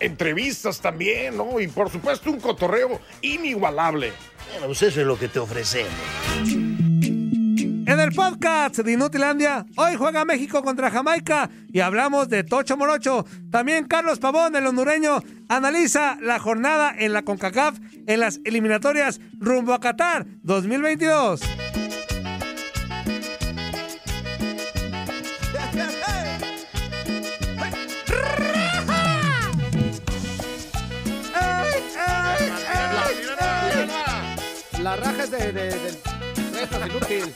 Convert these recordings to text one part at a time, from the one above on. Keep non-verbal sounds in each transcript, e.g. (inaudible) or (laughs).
Entrevistas también, ¿no? Y por supuesto un cotorreo inigualable. Bueno, pues eso es lo que te ofrecemos. En el podcast de Inutilandia, hoy juega México contra Jamaica y hablamos de Tocho Morocho. También Carlos Pavón, el hondureño, analiza la jornada en la CONCACAF en las eliminatorias rumbo a Qatar 2022. La raja es de, de, del... Esto es inútil.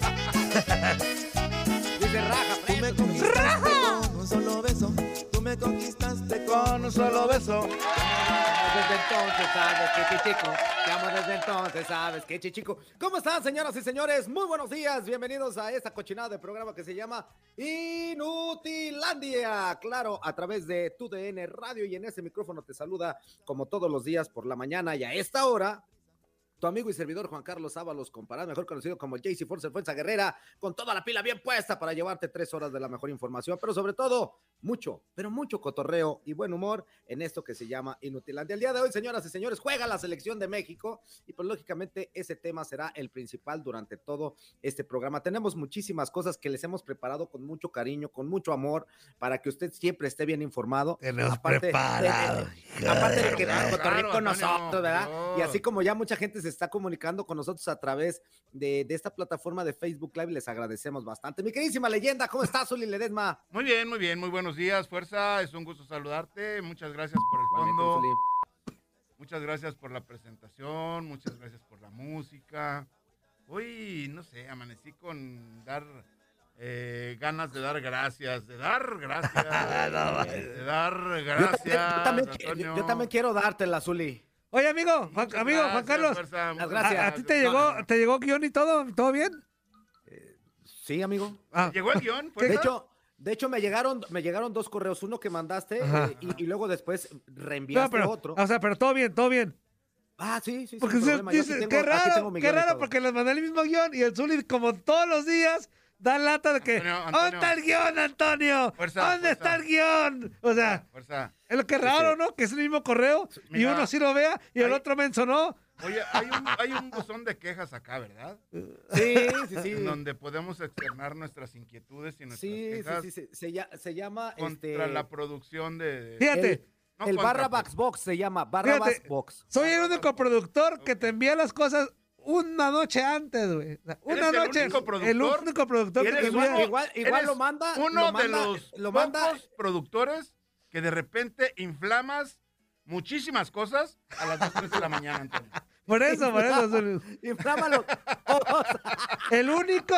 Dice raja, Tú me conquistaste con un solo beso. Tú me conquistaste con un solo beso. Desde entonces sabes que chichico. Te amo desde entonces sabes que chichico. ¿Cómo están, señoras y señores? Muy buenos días. Bienvenidos a esta cochinada de programa que se llama Inutilandia. Claro, a través de tu DN Radio y en ese micrófono te saluda como todos los días por la mañana y a esta hora tu amigo y servidor Juan Carlos Ábalos, comparado, mejor conocido como JC Force Fuerza Guerrera, con toda la pila bien puesta para llevarte tres horas de la mejor información, pero sobre todo mucho, pero mucho cotorreo y buen humor en esto que se llama Inutilandia. El día de hoy, señoras y señores, juega la selección de México y pues lógicamente ese tema será el principal durante todo este programa. Tenemos muchísimas cosas que les hemos preparado con mucho cariño, con mucho amor, para que usted siempre esté bien informado. Tenemos Aparte- preparado. Aparte de que Claro, con nosotros, ¿verdad? no. Y así como ya mucha gente se está comunicando con nosotros a través de, de esta plataforma de Facebook Live, les agradecemos bastante. Mi queridísima leyenda, ¿cómo estás, Uli Ledesma? Muy bien, muy bien, muy buenos días, fuerza. Es un gusto saludarte. Muchas gracias por el fondo. Muchas gracias por la presentación. Muchas gracias por la música. Hoy, no sé, amanecí con dar eh, ganas de dar gracias, de dar gracias, (laughs) de dar gracias. yo también, yo- yo también quiero dártela, Zuli. Oye, amigo, Juan, amigo Juan Carlos, fuerza, muchas gracias. ¿a, a ti te No, llegó, no, no. te llegó guion y todo? ¿Todo bien? Sí, amigo. Ah, ¿Llegó el guion? De hecho, de hecho me llegaron, me llegaron dos correos, uno que mandaste eh, y, y luego después no, reenviaste pero, otro. o sea, pero todo bien, todo bien. Ah, sí, sí, sí. Porque dice, tengo- qué raro, qué raro, porque les mandé el mismo guion y el Zuli, como todos los días, da lata de que, Antonio, ¿dónde está el guion, Antonio? Fuerza, ¿Dónde fuerza. está el guion? O sea, Fuerza. es lo que es raro, ¿no? Que es el mismo correo y uno sí lo vea y el hay- otro menso no. Oye, hay un, hay un buzón de quejas acá, ¿verdad? Sí, sí, (laughs) sí. En donde podemos externar nuestras inquietudes y nuestras Sí, sí, quejas sí, sí, Se, lla- se llama contra este, la producción de... Fíjate, el, No el contra, Barra Box se llama Barra Fíjate, Box. soy el único productor que te envía las cosas una noche antes, güey. Una ¿Eres el noche. único El productor? único productor que ¿Eres te Igual, envía. igual, lo manda. Uno lo de los lo manda. pocos productores que de repente inflamas muchísimas cosas a las 2, 3 de la mañana, Antonio. (laughs) Por eso, por eso. Inflámalo. (laughs) El único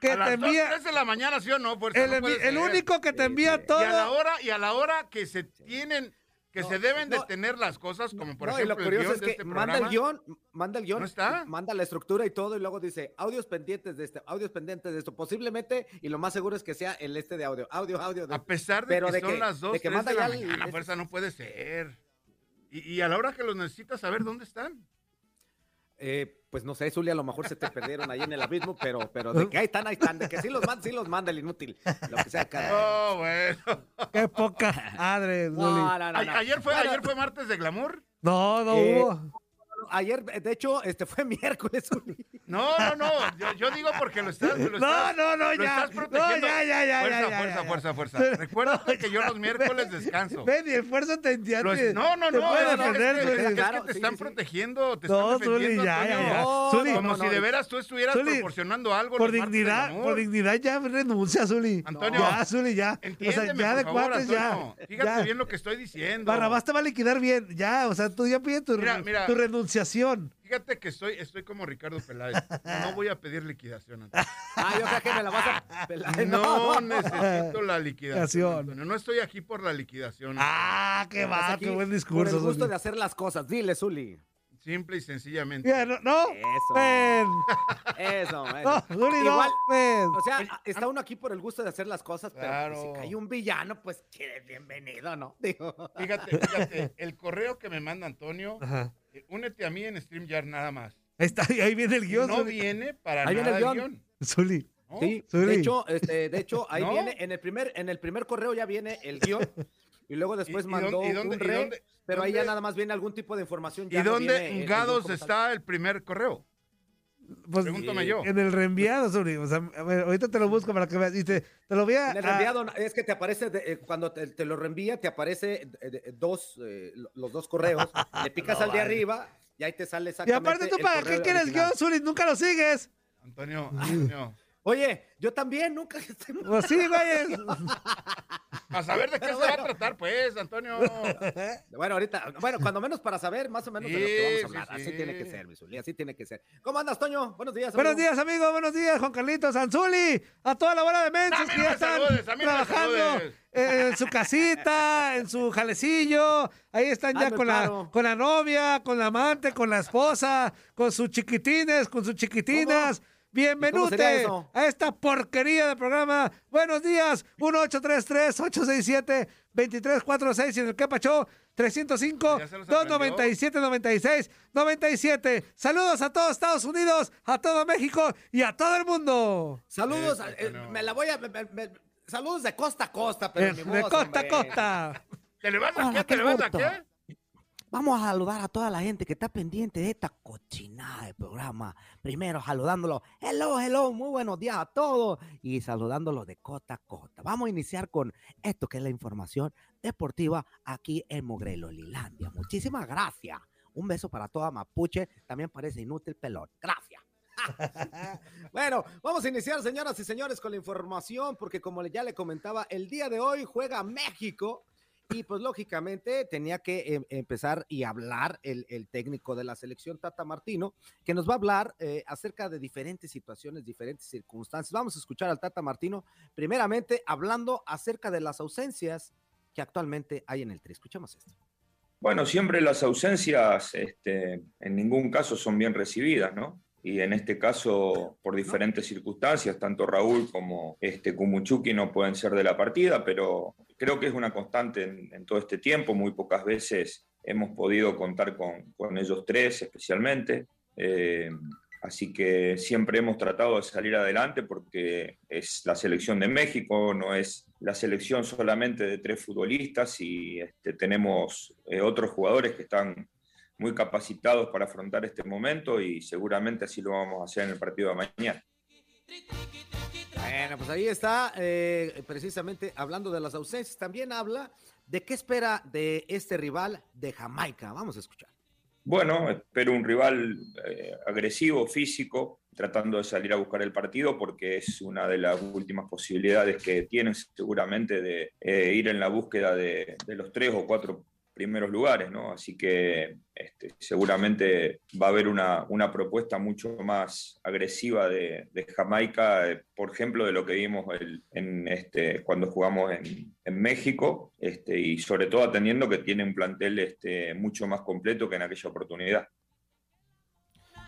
que a te las 2, envía. 3 de la mañana, ¿sí o no? Fuerza, El, no el único que te envía Y a la todo. hora, y a la hora que se tienen, que No, se deben de no. tener las cosas, como por no, y ejemplo lo el curioso es que este manda el guion, manda el guion, manda la estructura y todo, y luego dice audios pendientes de este, audios pendientes de esto, posiblemente, y lo más seguro es que sea el este de audio, audio, audio. De, A pesar de Pero que de son que- las 2, de que 3 manda de la ya el- mañana, fuerza, no puede ser. Y, y a la hora que los necesitas saber dónde están. Eh, pues no sé, Zulia, a lo mejor se te perdieron ahí en el abismo, pero, pero de que ahí están, ahí están, de que sí los manda, sí los manda el inútil, lo que sea cada. Oh, bueno. Qué poca madre. No, no, no, A- no. ayer, fue, Bueno, ayer fue martes de glamour. No, no Eh, hubo. Ayer, de hecho, este fue (laughs) miércoles. No, no, no. Yo, yo digo porque lo estás. Lo (laughs) No, estás- no, no, lo ya. estás protegiendo. No, ya, ya, ya, Fuerza, ya, ya, fuerza, ya. fuerza, fuerza. Recuerda (laughs) que yo los miércoles descanso. Ven, y esfuerzo te ya Lo te- es- no, no, te no. puede es que- defender, es que, es te sí, están sí, protegiendo, te No, están defendiendo, Zuli, ya, ya. No, Zuli, Como no, si no, de no. veras tú estuvieras Zuli, proporcionando algo. Por dignidad, por dignidad ya renuncia, Zuli. Antonio, Ya, Zuli, ya. O sea, Entiéndeme, ya de cuates, ya. Fíjate bien lo que estoy diciendo. Barrabás te va a liquidar bien, ya. O sea, tú ya pides tu, Mira, Fíjate que estoy, estoy como Ricardo Peláez. No voy a pedir liquidación, Antonio. Ah, yo creo que me la vas a pelar. No (laughs) necesito la liquidación. Antonio. No estoy aquí por la liquidación. Ah, qué va, qué buen Por discurso, el gusto Zuli. de hacer las cosas. Dile, Zuli. Simple y sencillamente. No, no, Eso. ven. (laughs) Eso. No, Zuli, no, Igual, ven. O sea, está uno aquí por el gusto de hacer las cosas, pero pues, Claro. si cae un villano, pues quiere bienvenido, ¿no? (laughs) Digo. Fíjate, fíjate, el correo que me manda Antonio, Ajá. Eh, únete a mí en StreamYard nada más. Ahí está, ahí viene el guion, no Zuli. viene para Ahí nada el el guion. Zuli. ¿no? Sí, Zuli. de hecho, este, de hecho, ahí ¿No? viene, en el primer, en el primer correo ya viene el guion, y luego (laughs) después ¿Y- y mandó dónde- y dónde- un re, dónde- pero ahí ya nada más viene algún tipo de información. ¿Y no dónde Gados está el primer correo? Pues, Pregúntame yo. En el reenviado, Zuli. O sea, a ver, ahorita te lo busco para que veas. Y te, te lo voy a. En el a- reenviado es que te aparece, de- eh, cuando te, te lo reenvía, te aparece eh, de- dos, eh, lo- los dos correos, (laughs) le picas No, al de vale. arriba y ahí te sale Y exactamente aparte tú, ¿para qué quieres guion, Zuli? Nunca lo sigues. Antonio, Antonio. Oye, yo también, nunca... Pues sí, güey. (laughs) A saber de qué Pero se va a tratar, pues, Antonio. (laughs) Bueno, ahorita, bueno, cuando menos para saber más o menos de lo que Sí, vamos a sí, hablar. Así sí. tiene que ser, mi Zuli, así tiene que ser. ¿Cómo andas, Toño? Buenos días. Buenos amigo. días, amigo. Buenos días, Juan Carlitos Anzuli. A toda la bola de mensos que ya están saludes, a mí no me trabajando eh, en su casita, en su jalecillo. Ahí están ya Hazme con la, con la novia, con la amante, con la esposa, con sus chiquitines, con sus chiquitinas. ¿Y cómo sería Bienvenute a esta porquería de programa. Buenos días, 1833-867-2346 y en el Capacho 305 Ya se los aprendió. 297 96 97. Saludos a todos Estados Unidos, a todo México y a todo el mundo. Saludos, Eso, eh, Toño. me la voy a... me- me- saludos de costa a costa, pero De, ni de modo, costa a costa. ¿Te le vas a Hola, qué? ¿Te qué le vas a gusto. qué? Vamos a saludar a toda la gente que está pendiente de esta cochinada de programa. Primero saludándolo, hello, hello, muy buenos días a todos y saludándolos de costa a costa. Vamos a iniciar con esto que es la información deportiva aquí en Mogrelo, Lilandia. Muchísimas gracias. Un beso para toda Mapuche. También parece inútil pelón. Gracias. (laughs) Bueno, vamos a iniciar, señoras y señores, con la información, porque como ya le comentaba, el día de hoy juega México y pues lógicamente tenía que em, empezar y hablar el, técnico de la selección, Tata Martino, que nos va a hablar eh, acerca de diferentes situaciones, diferentes circunstancias. Vamos a escuchar al Tata Martino, primeramente hablando acerca de las ausencias que actualmente hay en el Tri. Escuchamos esto. Bueno, siempre las ausencias este, en ningún caso son bien recibidas, ¿no? Y en este caso, por diferentes circunstancias, tanto Raúl como este Kumuchuki no pueden ser de la partida, pero creo que es una constante en, en todo este tiempo. Muy pocas veces hemos podido contar con, con ellos tres especialmente. Eh, así que siempre hemos tratado de salir adelante porque es la selección de México, no es la selección solamente de tres futbolistas y este, tenemos eh, otros jugadores que están muy capacitados para afrontar este momento y seguramente así lo vamos a hacer en el partido de mañana. Bueno, pues ahí está, eh, precisamente hablando de las ausencias, también habla de qué espera de este rival de Jamaica. Vamos a escuchar. Bueno, espero un rival eh, agresivo, físico, tratando de salir a buscar el partido porque es una de las últimas posibilidades que tienen seguramente de eh, ir en la búsqueda de, de los tres o cuatro primeros lugares, ¿no? Así que este, seguramente va a haber una, una propuesta mucho más agresiva de, de Jamaica, eh, por ejemplo, de lo que vimos el- en este, cuando jugamos en, en México, este, y sobre todo atendiendo que tiene un plantel este, mucho más completo que en aquella oportunidad.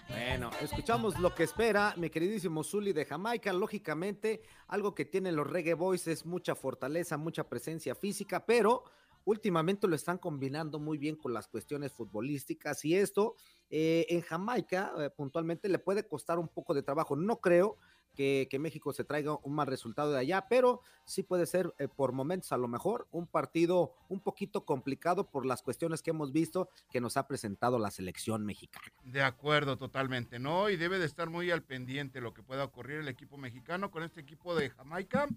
Bueno, escuchamos lo que espera mi queridísimo Zully de Jamaica. Lógicamente, algo que tienen los Reggae Boys es mucha fortaleza, mucha presencia física, pero últimamente lo están combinando muy bien con las cuestiones futbolísticas y esto eh, en Jamaica eh, puntualmente le puede costar un poco de trabajo. No creo que, México se traiga un mal resultado de allá, pero sí puede ser eh, por momentos a lo mejor un partido un poquito complicado por las cuestiones que hemos visto que nos ha presentado la selección mexicana. De acuerdo, totalmente, ¿no? Y debe de estar muy al pendiente lo que pueda ocurrir el equipo mexicano con este equipo de Jamaica.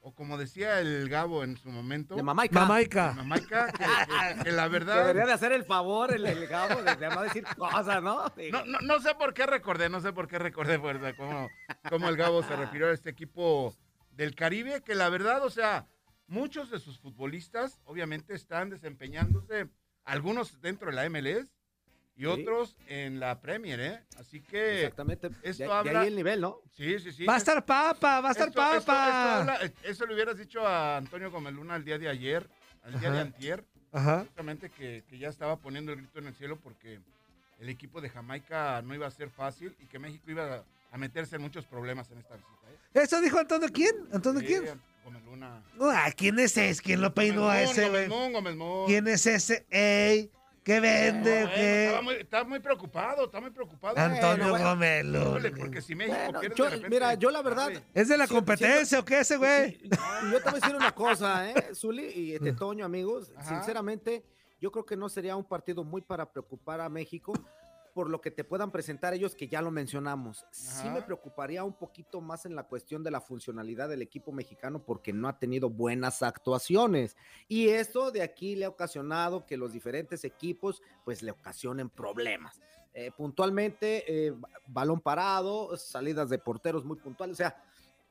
O como decía el Gabo en su momento. De Mamaica. Mamaica. De Mamaica, que, que, que, la verdad. Debería de hacer el favor el, el Gabo de, de no decir cosas, ¿no? Sí. ¿no? No, no sé por qué recordé, no sé por qué recordé, fuerza, cómo, cómo el Gabo se refirió a este equipo del Caribe, que la verdad, o sea, muchos de sus futbolistas obviamente están desempeñándose, algunos dentro de la MLS, y sí. otros en la Premier, ¿eh? Así que. Exactamente. Esto de, habla... de ahí el nivel, ¿no? Sí, sí, sí. Va a estar papa, va a estar esto, papa. Esto, esto habla, eso le hubieras dicho a Antonio Gomeluna el día de ayer, el día Ajá. de antier. Ajá. Justamente que, que, ya estaba poniendo el grito en el cielo porque el equipo de Jamaica no iba a ser fácil y que México iba a, a meterse en muchos problemas en esta visita. ¿eh? ¿Eso dijo Antonio quién? ¿Antonio sí, quién? Gomeluna. Ah, ¿Quién es ese? ¿Quién lo peinó Gomelmón, a ese? Gomelmón, Gomelmón. ¿Quién es ese? ¡Ey! ¿Qué vende? No, ¿Qué? Estaba, muy, estaba, muy, preocupado, está muy preocupado. Antonio bueno, Gomelo. Híjole, porque si México bueno, pierde yo, de repente, Mira, yo la verdad... ¿Es de la competencia siento, o qué ese güey? Sí, yo te voy a decir una cosa, ¿eh? (laughs) Zuli y este Toño, amigos. Ajá. Sinceramente, yo creo que no sería un partido muy para preocupar a México por lo que te puedan presentar ellos, que ya lo mencionamos. Ajá. Sí me preocuparía un poquito más en la cuestión de la funcionalidad del equipo mexicano porque no ha tenido buenas actuaciones. Y esto de aquí le ha ocasionado que los diferentes equipos pues le ocasionen problemas. Eh, puntualmente, eh, balón parado, salidas de porteros muy puntuales, o sea,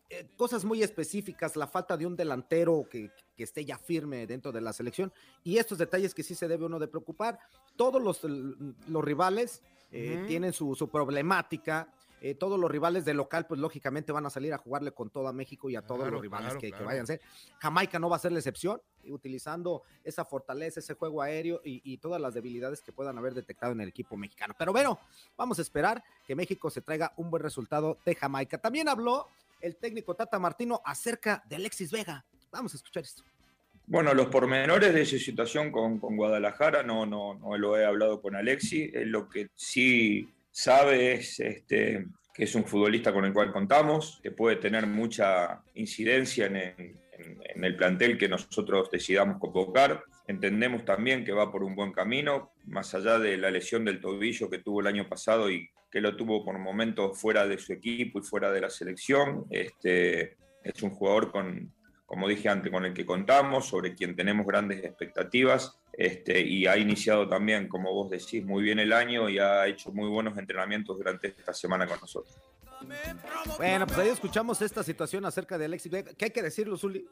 eh, cosas muy específicas, la falta de un delantero que, que, esté ya firme dentro de la selección y estos detalles que sí se debe uno de preocupar. Todos los, los rivales eh, tienen su, su problemática. Eh, todos los rivales de local, pues lógicamente van a salir a jugarle con todo a México y a todos los rivales claro, que, claro. que, vayan a ser. Jamaica no va a ser la excepción, utilizando esa fortaleza, ese juego aéreo y, y, todas las debilidades que puedan haber detectado en el equipo mexicano. Pero bueno, vamos a esperar que México se traiga un buen resultado de Jamaica. También habló el técnico Tata Martino acerca de Alexis Vega. Vamos a escuchar esto. Bueno, los pormenores de esa situación con, con Guadalajara no, no, no, lo he hablado con Alexi. lo que sí sabe es este, que es un futbolista con el cual contamos, que puede tener mucha incidencia en, en el plantel que nosotros decidamos convocar. Entendemos también que va por un buen camino, más allá de la lesión del tobillo que tuvo el año pasado y que lo tuvo por momentos fuera de su equipo y fuera de la selección. Este, es un jugador con, como dije antes, con el que contamos, sobre quien tenemos grandes expectativas, este, y ha iniciado también, como vos decís, muy bien el año y ha hecho muy buenos entrenamientos durante esta semana con nosotros. Bueno, pues ahí escuchamos esta situación acerca de Alexis Vega, que hay que decirlo, Zuli,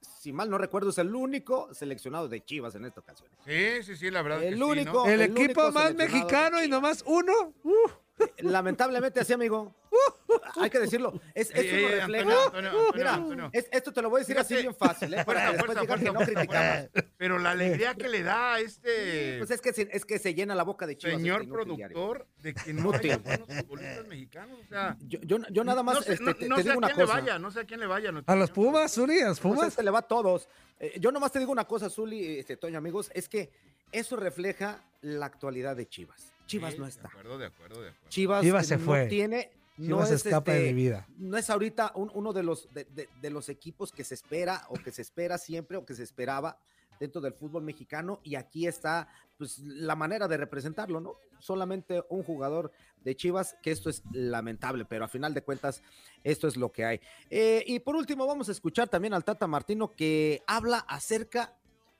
si mal no recuerdo, es el único seleccionado de Chivas en esta ocasión. Sí, sí, sí, la verdad. El que único. Sí, ¿no? El, el, equipo único más mexicano y nomás uno. Uh. Lamentablemente así, amigo. (laughs) Hay que decirlo. Es, esto Ey, lo ey, refleja. Antonio, Antonio, Antonio, Mira, Antonio. es- esto te lo voy a decir así bien fácil, ¿eh? Para Fuerza, después fuerza, digan que fuerza, no criticamos. Pero la alegría que le da a este Pues es que, se, es que se llena la boca de Chivas. señor este inútil diario. productor de que no haya buenos futbolistas mexicanos. O sea, Yo, yo, yo nada más no sé, este, no- te, no te sé a digo una quién le cosa. vaya, no sé a quién le vaya. A los Pumas, Zuli, a los Pues Pumas. este le va a todos. Eh, yo nomás te digo una cosa, Zuli, este, Toño, amigos, es que eso refleja la actualidad de Chivas. Chivas Sí, no De está. acuerdo, de acuerdo, de acuerdo. Chivas, Chivas se no fue. tiene, no es escapa de este, mi vida. no es ahorita un- uno de los de, de- de los equipos que se espera o que se espera siempre o que se esperaba dentro del fútbol mexicano y aquí está pues la manera de representarlo, ¿no? Solamente un jugador de Chivas, que esto es lamentable, pero a final de cuentas esto es lo que hay. Eh, y por último vamos a escuchar también al Tata Martino que habla acerca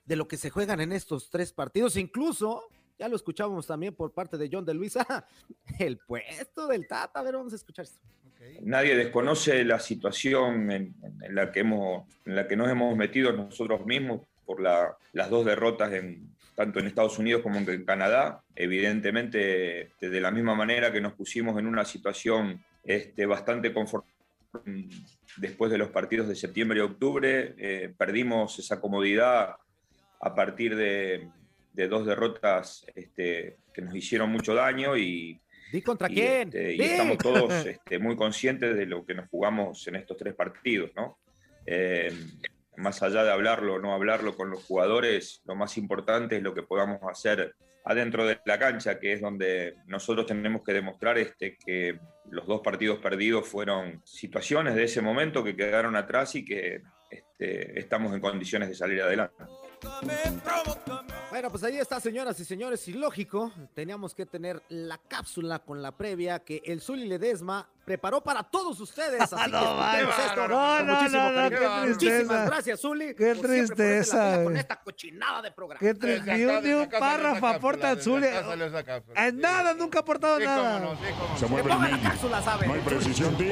de lo que se juegan en estos tres partidos, incluso ya lo escuchábamos también por parte de John de Luisa, (laughs) el puesto del Tata, a ver, vamos a escuchar esto. Nadie desconoce la situación en, en la, que hemos, en la que nos hemos metido nosotros mismos por la- las dos derrotas en, tanto en Estados Unidos como en Canadá. Evidentemente, de, de la misma manera que nos pusimos en una situación este, bastante confortable después de los partidos de septiembre y octubre, eh, perdimos esa comodidad a partir de, de dos derrotas este, que nos hicieron mucho daño y, ¿Di contra y, quién? este, y estamos todos (laughs) este, muy conscientes de lo que nos jugamos en estos tres partidos, ¿no? Eh, más allá de hablarlo o no hablarlo con los jugadores, lo más importante es lo que podamos hacer adentro de la cancha, que es donde nosotros tenemos que demostrar este, que los dos partidos perdidos fueron situaciones de ese momento que quedaron atrás y que este, estamos en condiciones de salir adelante. Bueno, pues ahí está, señoras y señores, y lógico, teníamos que tener la cápsula con la previa que el Zuli Ledesma preparó para todos ustedes. Así (laughs) que No, vaya. esto No, no, muchísimo no, no, Muchísimas tristeza. gracias, Zuli. Qué la tristeza, Con esta cochinada de programa. Qué triste. Ni un, un párrafo aporta el Zuli. En nada, nunca ha aportado nada. Se mueve Que el ponga la medio. cápsula, ¿sabe? No hay precisión, tío.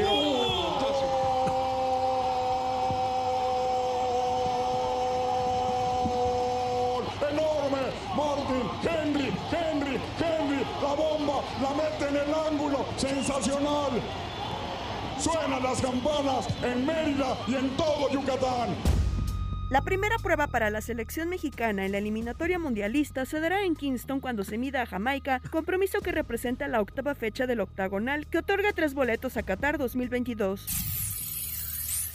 enorme. Martin, Henry, Henry, Henry, la bomba, en el ángulo, sensacional. Suenan las campanas en Mérida y en todo Yucatán. La primera prueba para la selección mexicana en la eliminatoria mundialista se dará en Kingston cuando se mida a Jamaica, compromiso que representa la octava fecha del octagonal que otorga tres boletos a Qatar 2022.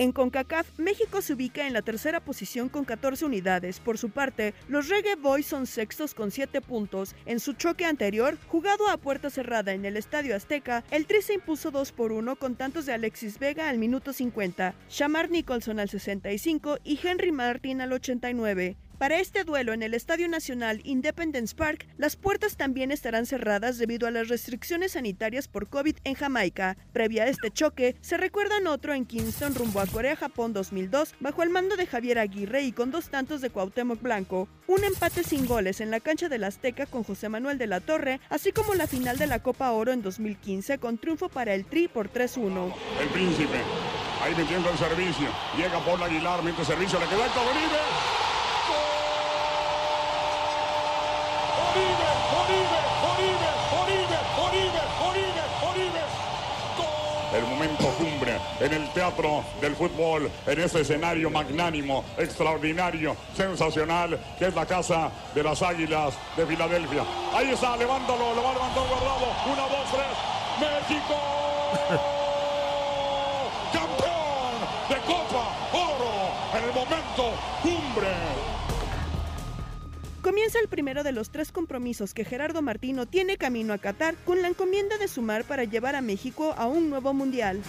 En CONCACAF, México se ubica en la tercera posición con 14 unidades. Por su parte, los Reggae Boys son sextos con 7 puntos. En su choque anterior, jugado a puerta cerrada en el Estadio Azteca, el Tri se impuso 2 por 1 con tantos de Alexis Vega al minuto 50, Shamar Nicholson al 65 y Henry Martin al 89. Para este duelo en el Estadio Nacional Independence Park, las puertas también estarán cerradas debido a las restricciones sanitarias por COVID en Jamaica. Previa a este choque, se recuerdan otro en Kingston rumbo a Corea-Japón 2002 bajo el mando de Javier Aguirre y con dos tantos de Cuauhtémoc Blanco. Un empate sin goles en la cancha del Azteca con José Manuel de la Torre, así como la final de la Copa Oro en 2015 con triunfo para el Tri por 3-1. El príncipe. Ahí metiendo el servicio. Llega Paul Aguilar, mete servicio, le queda el momento cumbre en el teatro del fútbol, en ese escenario magnánimo, extraordinario, sensacional, que es la casa de las Águilas de Filadelfia. Ahí está, levántalo, lo va a levantar guardado. Una, dos, tres. ¡México! ¡Campeón de Copa Oro! En el momento cumbre. Comienza el primero de los tres compromisos que Gerardo Martino tiene camino a Qatar con la encomienda de sumar para llevar a México a un nuevo mundial.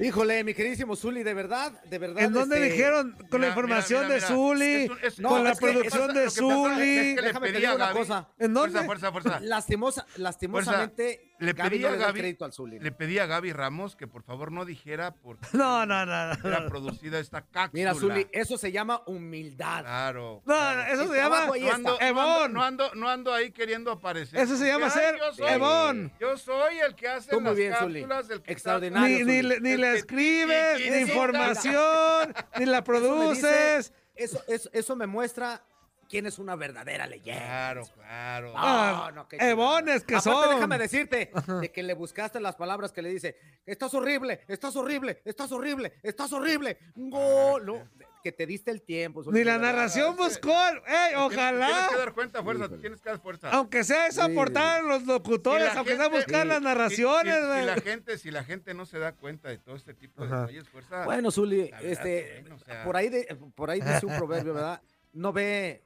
Híjole, mi queridísimo Zuli, de verdad, de verdad. ¿En dónde este- dijeron? Con la Mira, información mira, de Zuli, es un- es- No, con la producción de Zuli. es que le Déjame te digo una Gaby. cosa. ¿En dónde? Fuerza, fuerza, fuerza. Lastimosa, lastimosamente, le Gaby pedí no a Gaby, crédito al Zuli. le pedí a Gaby Ramos que por favor no dijera por (laughs) qué No, no, no. no. era producida esta cápsula. Mira, Zuli, eso se llama humildad. Claro. No, claro. no, eso se llama ando, no, ando, Evón. no, ando, no ando ahí queriendo aparecer. Eso se llama ser yo soy- Evón. Yo soy el que hace Tú muy las bien, cápsulas, el que Extraordinario. Ni, ni, ni la escribes, ni información, ni la produces. dice- Eso, eso, eso me muestra quién es una verdadera leyenda. Claro, claro. Ah, no, qué Evones que Aparte, son. déjame decirte (laughs) de que le buscaste las palabras que le dice, estás horrible, estás horrible, estás horrible, estás horrible. Gol. No, que te diste el tiempo. Ni la narración buscó. ¡Ey, ojalá! Tienes que dar cuenta, fuerza. Tienes que dar fuerza. Aunque sea eso, Sí. aportar los Si locutores, aunque sea buscar Sí. las narraciones, si, si güey. la gente, si la gente no se da cuenta de todo este tipo de detalles, fuerza. Bueno, Zuli, este, o sea- por ahí de, por ahí dice un proverbio, ¿verdad? No ve,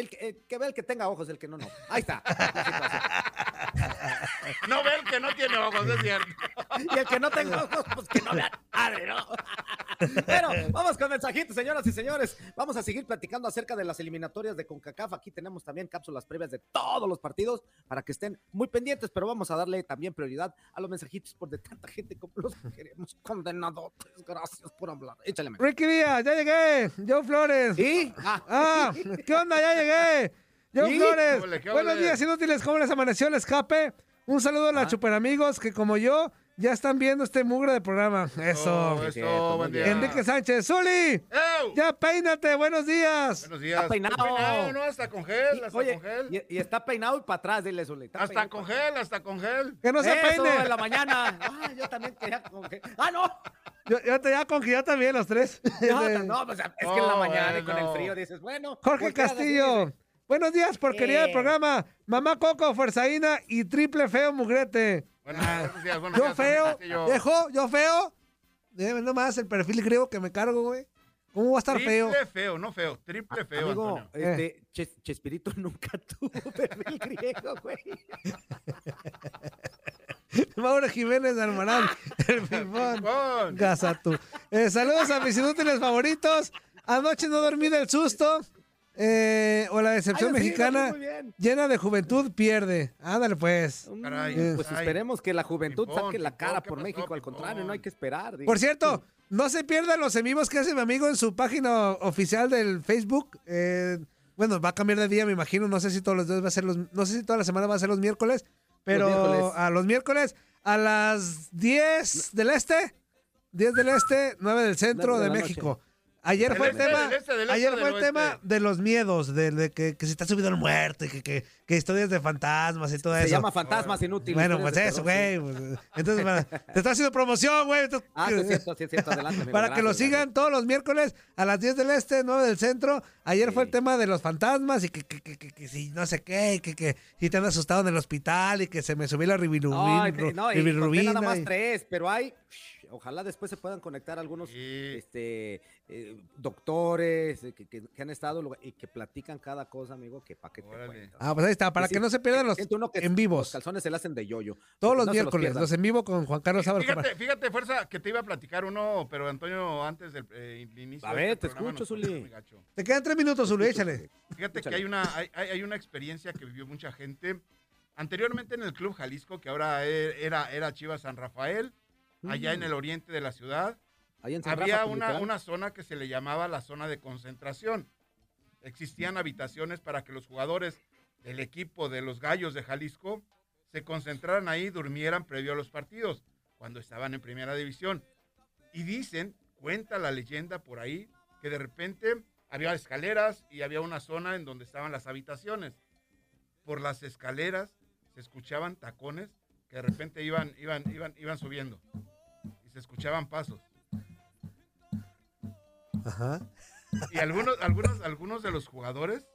el, que- el que ve el que tenga ojos, el que no, no. Ahí está. (laughs) No ve el que no tiene ojos, es cierto. (laughs) Y el que no tenga ojos, pues que no vea madre, ¿no? (laughs) Pero vamos con mensajitos, señoras y señores. Vamos a seguir platicando acerca de las eliminatorias de CONCACAF. Aquí tenemos también cápsulas previas de todos los partidos para que estén muy pendientes, pero vamos a darle también prioridad a los mensajitos por de tanta gente como los que queremos. Condenados. Gracias por hablar. Échale. Ricky Díaz, ya llegué. Joe Flores. ¿Y? Ah, Ah, ¿qué onda? Ya llegué. Joe ¿Y? Flores. Ole, ¿qué Buenos días, inútiles. ¿Cómo les amaneció el escape? Un saludo a los Ah. super amigos que, como yo, ya están viendo este mugre de programa. Eso. Oh, eso, buen día. Enrique Sánchez. ¡Zuli! ¡Ew! Ya peínate. Buenos días. Buenos días. Está peinado. Está ¿no? Hasta con gel, y- hasta oye, con gel. y, y está peinado y para atrás, dile, Zuli. Está Hasta peinado con gel, hasta con gel. Que no se Eso, peine. en la mañana. Ah, yo también quería con que- Ah, no. Yo, yo te ya con que ya también los tres. (laughs) No, no, pues, es que en la Oh, mañana y con el frío dices, bueno. Jorge Castillo. Buenos días, porquería del Eh. programa. Mamá Coco, Fuerzaína y triple feo mugrete. Buenos, buenos días, buenos Yo días, feo, viejo, yo feo. Eh, nomás el perfil griego que me cargo, güey. ¿Cómo va a estar triple feo? feo, no feo, triple feo, Amigo, Antonio. este, Ches- Chespirito nunca (laughs) tuvo perfil griego, güey. (laughs) Mauro Jiménez Almarán, el. Gazatú. Eh, saludos a mis inútiles favoritos. Anoche no dormí del susto. Eh, o la decepción Ay, mexicana llena de juventud pierde. Ándale pues. Eh, Pues esperemos que la juventud saque la cara por México. Al contrario, no hay que esperar. Por cierto, no se pierdan los en vivos que hace mi amigo en su página oficial del Facebook. Eh, bueno, va a cambiar de día, me imagino. No sé si todos los días va a ser los, no sé si toda la semana va a ser los miércoles, pero miércoles. a los miércoles a las 10 del este, 10 del este, 9 del centro de México. Ayer fue el este, tema, este, este, ayer del fue el tema de los miedos, de, de que, que si está subido el muerto, y que, que, que historias de fantasmas y todo Se eso. llama Fantasmas Inútiles. Bueno, pues eso, güey. pues, Entonces, para- te está haciendo promoción, güey. Ah, sí, es cierto, sí, es cierto. Adelante, amigo, para que lo gracias, sigan todos los miércoles a las 10 del este, 9 del centro. Ayer fue el tema de los fantasmas y que, que, que, que- que si no sé qué, y que, que si te han asustado en el hospital y que se me subió la ribilubina. Te- no, y nada más tres, pero hay, ojalá después se puedan conectar algunos este, eh, doctores eh, que, que- que han estado y que platican cada cosa, amigo, que pa' qué te cuento. Ah, pues ahí está, para Sí, que no se pierdan los que en vivos. Los calzones se le hacen de yoyo. Todos No los miércoles, los en vivo con Juan Carlos Álvarez. Fíjate, fíjate, fuerza, que te iba a platicar uno, pero Antonio, antes del eh, inicio. A de ver, este te programa escucho, Zuli. Te quedan tres minutos, Zuli, échale. Fíjate que hay una, hay, hay- hay una experiencia que vivió mucha gente. Anteriormente en el Club Jalisco, que ahora e- era, era Chivas San Rafael, allá en Mm. el oriente de la ciudad, en había una, una zona que se le llamaba la zona de concentración. Existían habitaciones para que los jugadores del equipo de los Gallos de Jalisco se concentraran ahí y durmieran previo a los partidos, cuando estaban en primera división. Y dicen, cuenta la leyenda por ahí, que de repente había escaleras y había una zona en donde estaban las habitaciones. Por las escaleras se escuchaban tacones que de repente iban, iban, iban, iban subiendo. Y se escuchaban pasos. Ajá. Y algunos, algunos, algunos de los jugadores,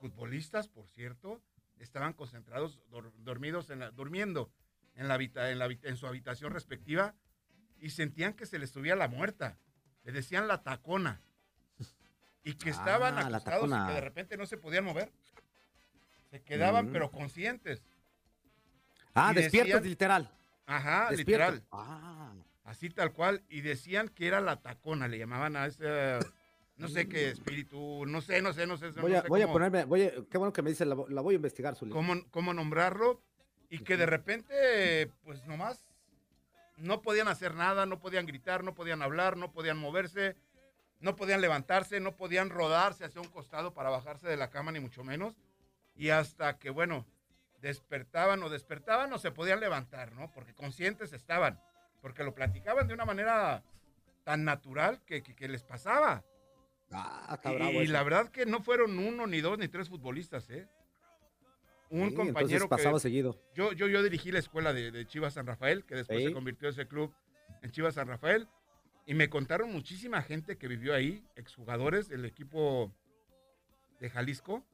futbolistas, por cierto, estaban concentrados, dor- dormidos en la- durmiendo en, la, en, la en su habitación respectiva y sentían que se les subía la muerta. Le decían la tacona. Y que estaban Ah, acostados y que de repente no se podían mover. Se quedaban, Mm. pero conscientes. Ah, decían- literal. Ajá, Despierto. literal. Ah. Así tal cual. Y decían que era la tacona, le llamaban a ese, no sé qué espíritu, no sé, no sé, no sé. Voy no a, sé voy a cómo- ponerme, voy a- qué bueno que me dice, la, vo- la voy a investigar, Zuli. cómo, cómo nombrarlo y que de repente, pues nomás no podían hacer nada, no podían gritar, no podían hablar, no podían moverse, no podían levantarse, no podían rodarse hacia un costado para bajarse de la cama, ni mucho menos. Y hasta que, bueno, despertaban o despertaban o se podían levantar, ¿no? Porque conscientes estaban, porque lo platicaban de una manera tan natural que, que- que les pasaba. Ah, está Y, la verdad que no fueron uno, ni dos, ni tres futbolistas, ¿eh? Un Sí, compañero pasaba que seguido. Yo, yo, yo dirigí la escuela de, de Chivas San Rafael, que después Sí. se convirtió ese club en Chivas San Rafael. Y me contaron muchísima gente que vivió ahí, exjugadores del equipo de Jalisco,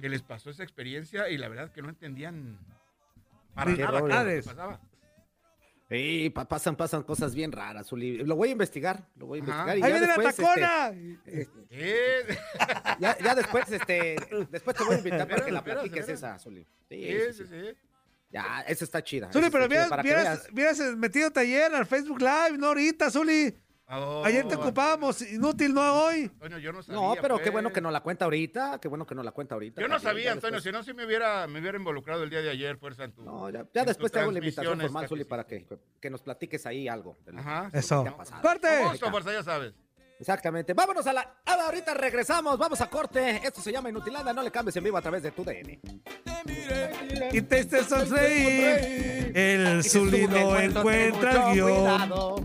que les pasó esa experiencia y la verdad que no entendían para Qué nada qué era lo que pasaba. Sí, pa- pasan, pasan cosas bien raras, Zuli. Lo voy a investigar, lo voy a investigar. y ¡Ahí ya viene la después, tacona! este, (laughs) ya, ya después, este, después te voy a invitar para que la platiques esa, Zuli. Sí, Sí, sí. Ya, esa está chida. Zuli, pero hubieras metido ayer al Facebook Live, no ahorita, Zuli. Oh, Ayer te ocupábamos, inútil, no hoy. Antonio, yo no sabía. No, pero qué pues. bueno que no la cuenta ahorita, qué bueno que no la cuenta ahorita. Yo no sabía, ya Antonio, después- si no, si me hubiera, me hubiera involucrado el día de ayer, fuerza en tu. No, ya, ya después te hago la invitación formal, Zuli, para que, que nos platiques ahí algo. de Ajá. de lo que Eso. te ha pasado. ¡Corte! Gusto, fuerza, ya sabes. Exactamente. Vámonos a la. Ah, ahorita regresamos. Vamos a corte. Esto se llama Inutilanda. No le cambies en vivo a través de tu DN. Y te estés sonreír. El Zuli no encuentra el guion. Ya lo.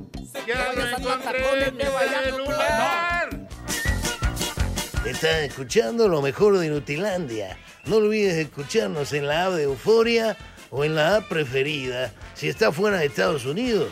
Estás escuchando lo mejor de Inutilandia. No olvides escucharnos en la app de Euforia o en la app preferida si estás fuera de Estados Unidos.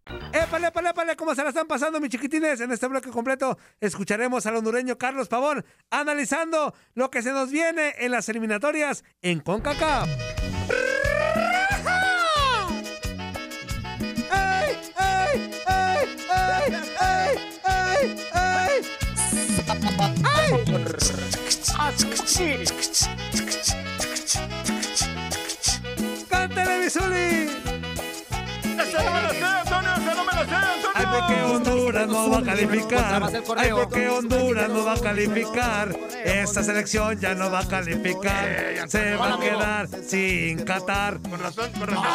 ¡Épale, épale, épale! ¿Cómo se la están pasando, mis chiquitines? En este bloque completo escucharemos al hondureño Carlos Pavón analizando lo que se nos viene en las eliminatorias en CONCACAF. ¡Ay, ay, ay, ay, ay, ay, ay! ¡Cántale, Misuli! Ay, porque Honduras no va a calificar. Ay, porque Honduras no va a calificar. Esta selección ya no va a calificar. Se va a quedar sin Qatar. Con razón, con razón.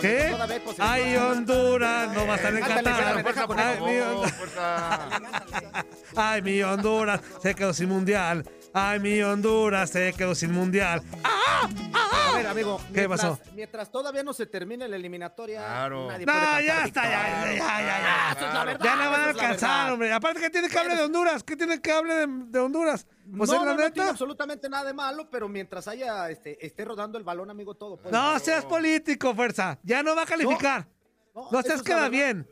¿Qué? Ay, Honduras no va a estar en Qatar. Ay, mi Hon- (laughs) Ay, mi Honduras se quedó sin mundial. Ay, mi Honduras se quedó sin mundial. A ver, amigo. ¿Qué mientras- pasó? Mientras todavía no se termine la eliminatoria. Claro. nadie No, puede ya está, ya, ya, ya, ya, ya. La verdad, Ya no van a alcanzar, hombre. Aparte, ¿qué tiene que hablar de Honduras? ¿Qué tiene que hablar de, de Honduras? Pues no, no, no tiene absolutamente nada de malo, pero mientras haya este, esté rodando el balón, amigo, todo. No seas político, fuerza. Ya no va a calificar. No, No eso seas es la queda bien.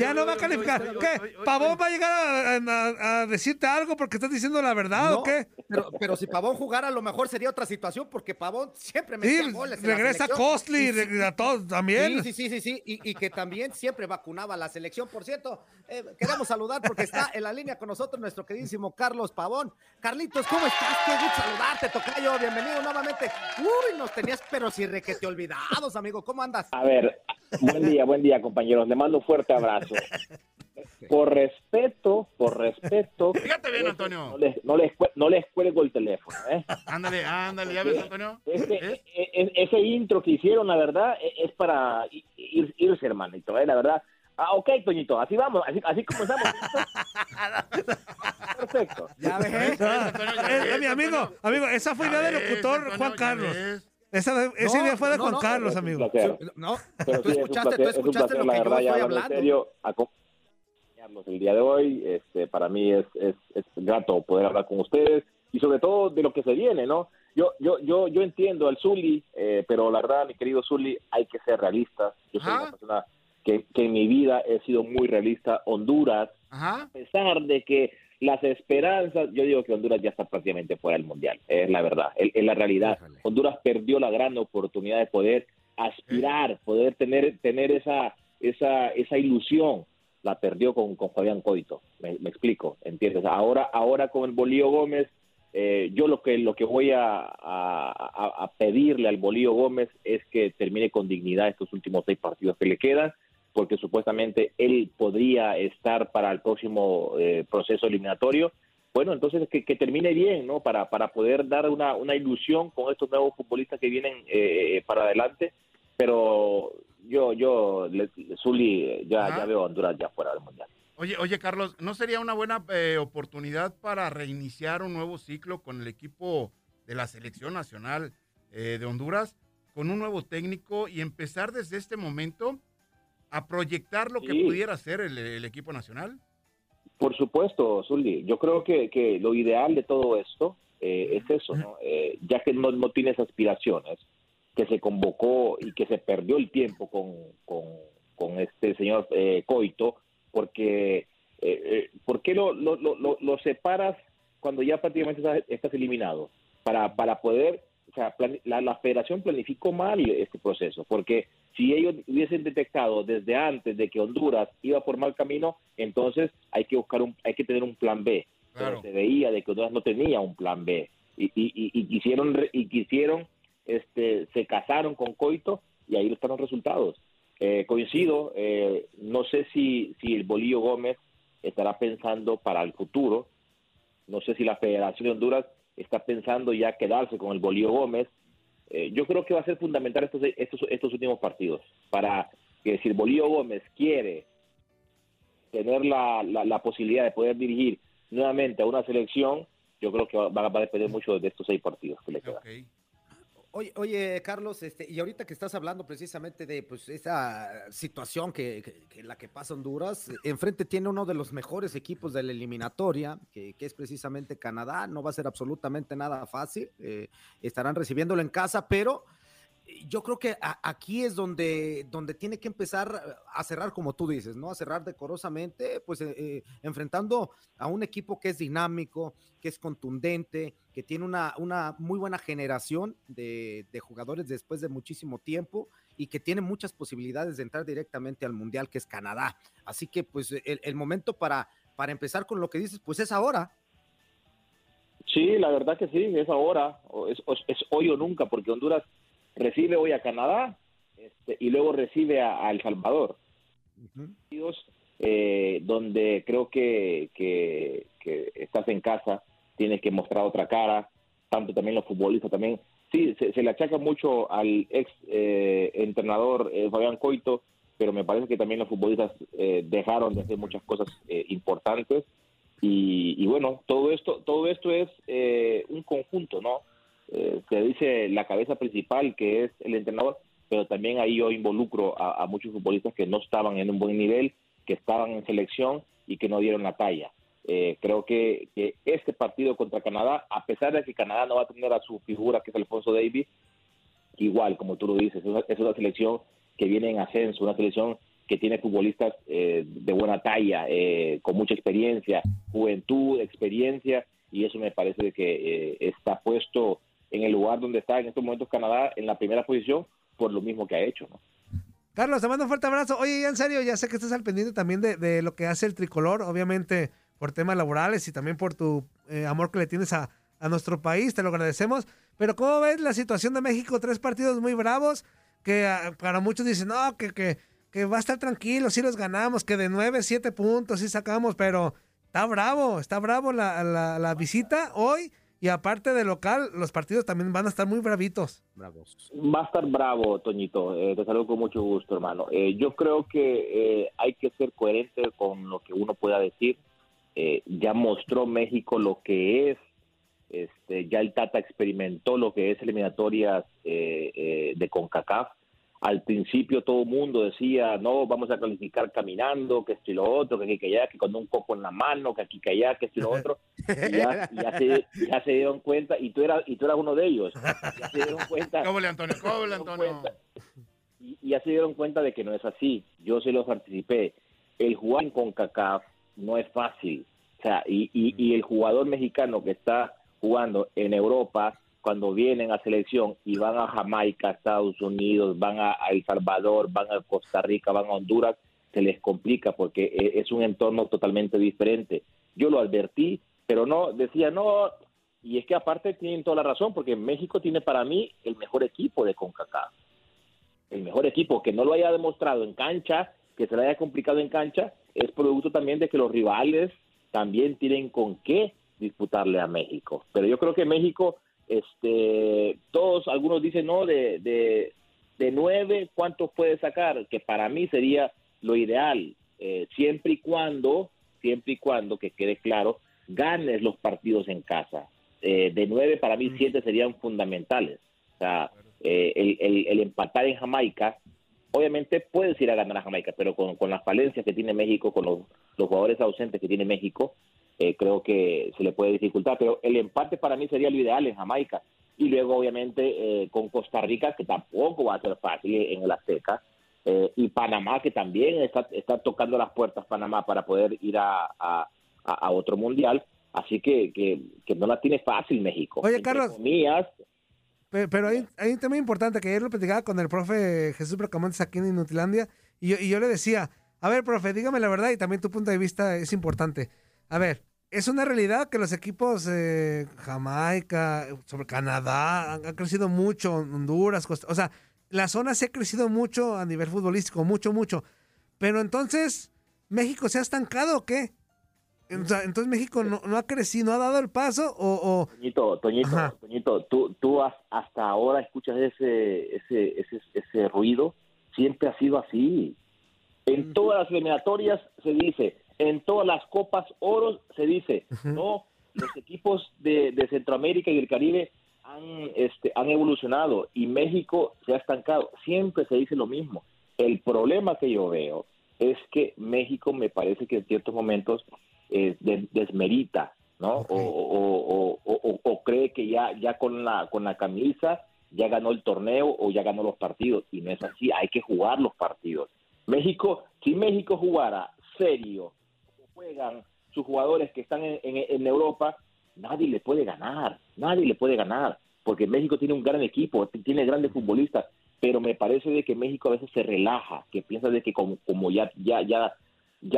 Ya no va a calificar. ¿Qué? ¿Pavón va a llegar a, a- a decirte algo porque estás diciendo la verdad No, o qué? Pero, pero si Pavón jugara, a lo mejor sería otra situación, porque Pavón siempre metía Sí, goles. en la regresa selección. Costly, Y sí- regresa todos también. Sí, sí, sí, sí, sí, Y, y que también siempre vacunaba a la selección. Por cierto, eh, queremos saludar porque está en la línea con nosotros nuestro queridísimo Carlos Pavón. Carlitos, ¿cómo estás? Qué gusto saludarte, Tocayo. Bienvenido nuevamente. Uy, nos tenías, pero si requete olvidados, amigo. ¿Cómo andas? A ver, buen día, buen día, compañeros. Le mando un fuerte abrazo. Por respeto, por respeto. Fíjate bien, Antonio. No les, no les, cue- no les cuelgo el teléfono, ¿eh? Ándale, ándale, ¿ya ves, Antonio? Ese, e- e- ese intro que hicieron, la verdad, e- es para ir- irse, hermanito, ¿eh? La verdad. Ah, ok, Toñito, así vamos, así, así comenzamos. (laughs) Perfecto. Ya ves. Ah, eh, mi amigo, amigo, esa fue idea del locutor Juan Carlos. Esa, esa No, idea fue de no, Juan no, Carlos, es un amigo. placer. No, Pero tú sí, es un escuchaste, tú placer, es un escuchaste placer, lo la que yo verdad, ya estoy hablando en serio, el día de hoy. Este, para mí es, es, es grato poder hablar con ustedes y sobre todo de lo que se viene, ¿no? Yo, yo, yo, yo entiendo al Zuli, eh, pero la verdad, mi querido Zuli, hay que ser realistas. Yo soy una persona que, que en mi vida he sido muy realista. Honduras, a pesar de que las esperanzas, yo digo que Honduras ya está prácticamente fuera del Mundial, es la verdad, es, la realidad. Honduras perdió la gran oportunidad de poder aspirar, poder tener, tener esa, esa, esa ilusión, la perdió con, con Fabián Coito, me, me explico, ¿entiendes? Ahora, ahora con el Bolío Gómez, eh, yo lo que, lo que voy a, a- a- a pedirle al Bolío Gómez es que termine con dignidad estos últimos seis partidos que le quedan, porque supuestamente él podría estar para el próximo eh, proceso eliminatorio. Bueno, entonces que, que termine bien, ¿no? Para, para poder dar una, una ilusión con estos nuevos futbolistas que vienen eh, para adelante. Pero yo, yo, Zuli, eh, ya, Ajá. ya veo a Honduras ya fuera del Mundial. Oye, oye, Carlos, ¿no sería una buena eh, oportunidad para reiniciar un nuevo ciclo con el equipo de la selección nacional eh, de Honduras, con un nuevo técnico y empezar desde este momento a proyectar lo que pudiera ser el, el equipo nacional? Por supuesto, Zully. Yo creo que, que lo ideal de todo esto eh, es eso, ¿no? Eh, ya que no, no tienes aspiraciones, que se convocó y que se perdió el tiempo con, con, con este señor eh, Coito, porque eh, ¿por qué lo, lo, lo, lo- lo separas cuando ya prácticamente estás, estás eliminado? Para, para poder, o sea, plan- la, la federación planificó mal este proceso, porque si ellos hubiesen detectado desde antes de que Honduras iba por mal camino, entonces hay que buscar un, hay que tener un plan B. Pero se veía de que Honduras no tenía un plan B y, y, y- y quisieron y quisieron, este, se casaron con Coito y ahí están los resultados. Eh, coincido, eh, no sé si, si el Bolillo Gómez estará pensando para el futuro, no sé si la Federación de Honduras está pensando ya quedarse con el Bolío Gómez, eh, yo creo que va a ser fundamental estos, estos, estos últimos partidos para que si Bolívar Gómez quiere tener la, la, la posibilidad de poder dirigir nuevamente a una selección, yo creo que va, va a depender mucho de estos seis partidos que le quedan. Oye, oye, Carlos, este, y ahorita que estás hablando precisamente de pues esa situación que, que- que la que pasa Honduras, enfrente tiene uno de los mejores equipos de la eliminatoria, que, que es precisamente Canadá. No va a ser absolutamente nada fácil. eh, estarán recibiéndolo en casa, pero yo creo que aquí es donde, donde tiene que empezar a cerrar, como tú dices, ¿no? A cerrar decorosamente, pues eh, eh, enfrentando a un equipo que es dinámico, que es contundente, que tiene una, una muy buena generación de, de jugadores después de muchísimo tiempo y que tiene muchas posibilidades de entrar directamente al Mundial, que es Canadá. Así que, pues, el, momento para, para empezar con lo que dices, pues es ahora. Sí, la verdad que sí, es ahora, es hoy o nunca, porque Honduras recibe hoy a Canadá este, y luego recibe a, a El Salvador. Eh, donde creo que, que, que estás en casa, tienes que mostrar otra cara, tanto también los futbolistas también. Sí, se, se le achaca mucho al ex eh, entrenador eh, Fabián Coito, pero me parece que también los futbolistas eh, dejaron de hacer muchas cosas eh, importantes y, y bueno, todo esto, todo esto es eh, un conjunto, ¿no? Eh, se dice la cabeza principal que es el entrenador, pero también ahí yo involucro a, muchos futbolistas que no estaban en un buen nivel, que estaban en selección y que no dieron la talla. Eh, creo que, que este partido contra Canadá, a pesar de que Canadá no va a tener a su figura, que es Alfonso Davis, igual, como tú lo dices, es una, es una selección que viene en ascenso, una selección que tiene futbolistas eh, de buena talla, eh, con mucha experiencia, juventud, experiencia, y eso me parece que eh, está puesto en el lugar donde está en estos momentos Canadá, en la primera posición, por lo mismo que ha hecho. ¿no? Carlos, te mando un fuerte abrazo. Oye, ya en serio, ya sé que estás al pendiente también de, de lo que hace el tricolor, obviamente por temas laborales y también por tu eh, amor que le tienes a, a nuestro país, te lo agradecemos. Pero ¿cómo ves la situación de México? Tres partidos muy bravos que ah, para muchos dicen, no, que, que, que va a estar tranquilo, sí los ganamos, que de nueve, siete puntos sí sacamos, pero está bravo, está bravo la, la, la visita hoy y aparte de local, los partidos también van a estar muy bravitos. Bravos. Va a estar bravo, Toñito. Eh, te saludo con mucho gusto, hermano. Eh, yo creo que eh, hay que ser coherente con lo que uno pueda decir. Eh, ya mostró México lo que es. Este, ya el Tata experimentó lo que es eliminatorias eh, de CONCACAF. Al principio todo el mundo decía, no, vamos a calificar caminando, que esto y lo otro, que aquí, que allá, que con un copo en la mano, que aquí, que allá, que esto y lo (laughs) otro. (laughs) Y ya, ya se, ya se dieron cuenta, y tú, eras, y tú eras uno de ellos. Ya se dieron cuenta. (laughs) Cóbele, Antonio, cóbele, Antonio. y, y ya se dieron cuenta de que no es así. Yo se los anticipé. El jugar con CACAF no es fácil. O sea, y, y, y el jugador mexicano que está jugando en Europa, cuando vienen a selección y van a Jamaica, Estados Unidos, van a, El Salvador, van a Costa Rica, van a Honduras, se les complica porque e- es un entorno totalmente diferente. Yo lo advertí, pero no, decía, no, y es que aparte tienen toda la razón, porque México tiene para mí el mejor equipo de CONCACAF el mejor equipo que no lo haya demostrado en cancha, que se le haya complicado en cancha, es producto también de que los rivales también tienen con qué disputarle a México. Pero yo creo que México, este, todos, algunos dicen, no, de, de, de nueve, ¿cuántos puede sacar? Que para mí sería lo ideal, eh, siempre y cuando, siempre y cuando, que quede claro, ganes los partidos en casa. Eh, de nueve, para mí, siete serían fundamentales. O sea, eh, el, el- el empatar en Jamaica, obviamente puedes ir a ganar a Jamaica, pero con, con las falencias que tiene México, con los, los jugadores ausentes que tiene México, eh, creo que se le puede dificultar. Pero el empate para mí sería lo ideal en Jamaica. Y luego, obviamente, eh, con Costa Rica, que tampoco va a ser fácil en el Azteca. eh, y Panamá, que también está, está tocando las puertas Panamá para poder ir a, a- otro mundial. Así que, que, que no la tiene fácil México. Oye, Entre Carlos. comillas, Pe- Pero hay, hay un tema importante que ayer lo platicaba con el profe Jesús Bracamontes aquí en Inutilandia y yo, y yo le decía, a ver, profe, dígame la verdad y también tu punto de vista es importante. A ver, es una realidad que los equipos eh, Jamaica, sobre Canadá, han, han crecido mucho, Honduras, Costa- o sea, la zona se ha crecido mucho a nivel futbolístico, mucho, mucho. Pero entonces, ¿México se ha estancado o qué? o sea, entonces México no, no ha crecido, no ha dado el paso o... o... Toñito, Toñito, Ajá. Toñito, tú, tú has- hasta ahora escuchas ese, ese, ese, ese ruido, siempre ha sido así. En todas las eliminatorias se dice, en todas las copas oros se dice, no, los equipos de, de Centroamérica y del Caribe han, este, han evolucionado y México se ha estancado. Siempre se dice lo mismo. El problema que yo veo es que México me parece que en ciertos momentos eh, de- desmerita, ¿no? O, o- o- o- cree que ya, ya con la con la camisa ya ganó el torneo o ya ganó los partidos y no es así. Hay que jugar los partidos. México, si México jugara serio, juegan sus jugadores que están en, en- Europa, nadie le puede ganar, nadie le puede ganar, porque México tiene un gran equipo, tiene grandes futbolistas, pero me parece de que México a veces se relaja, que piensa de que como, como ya, ya,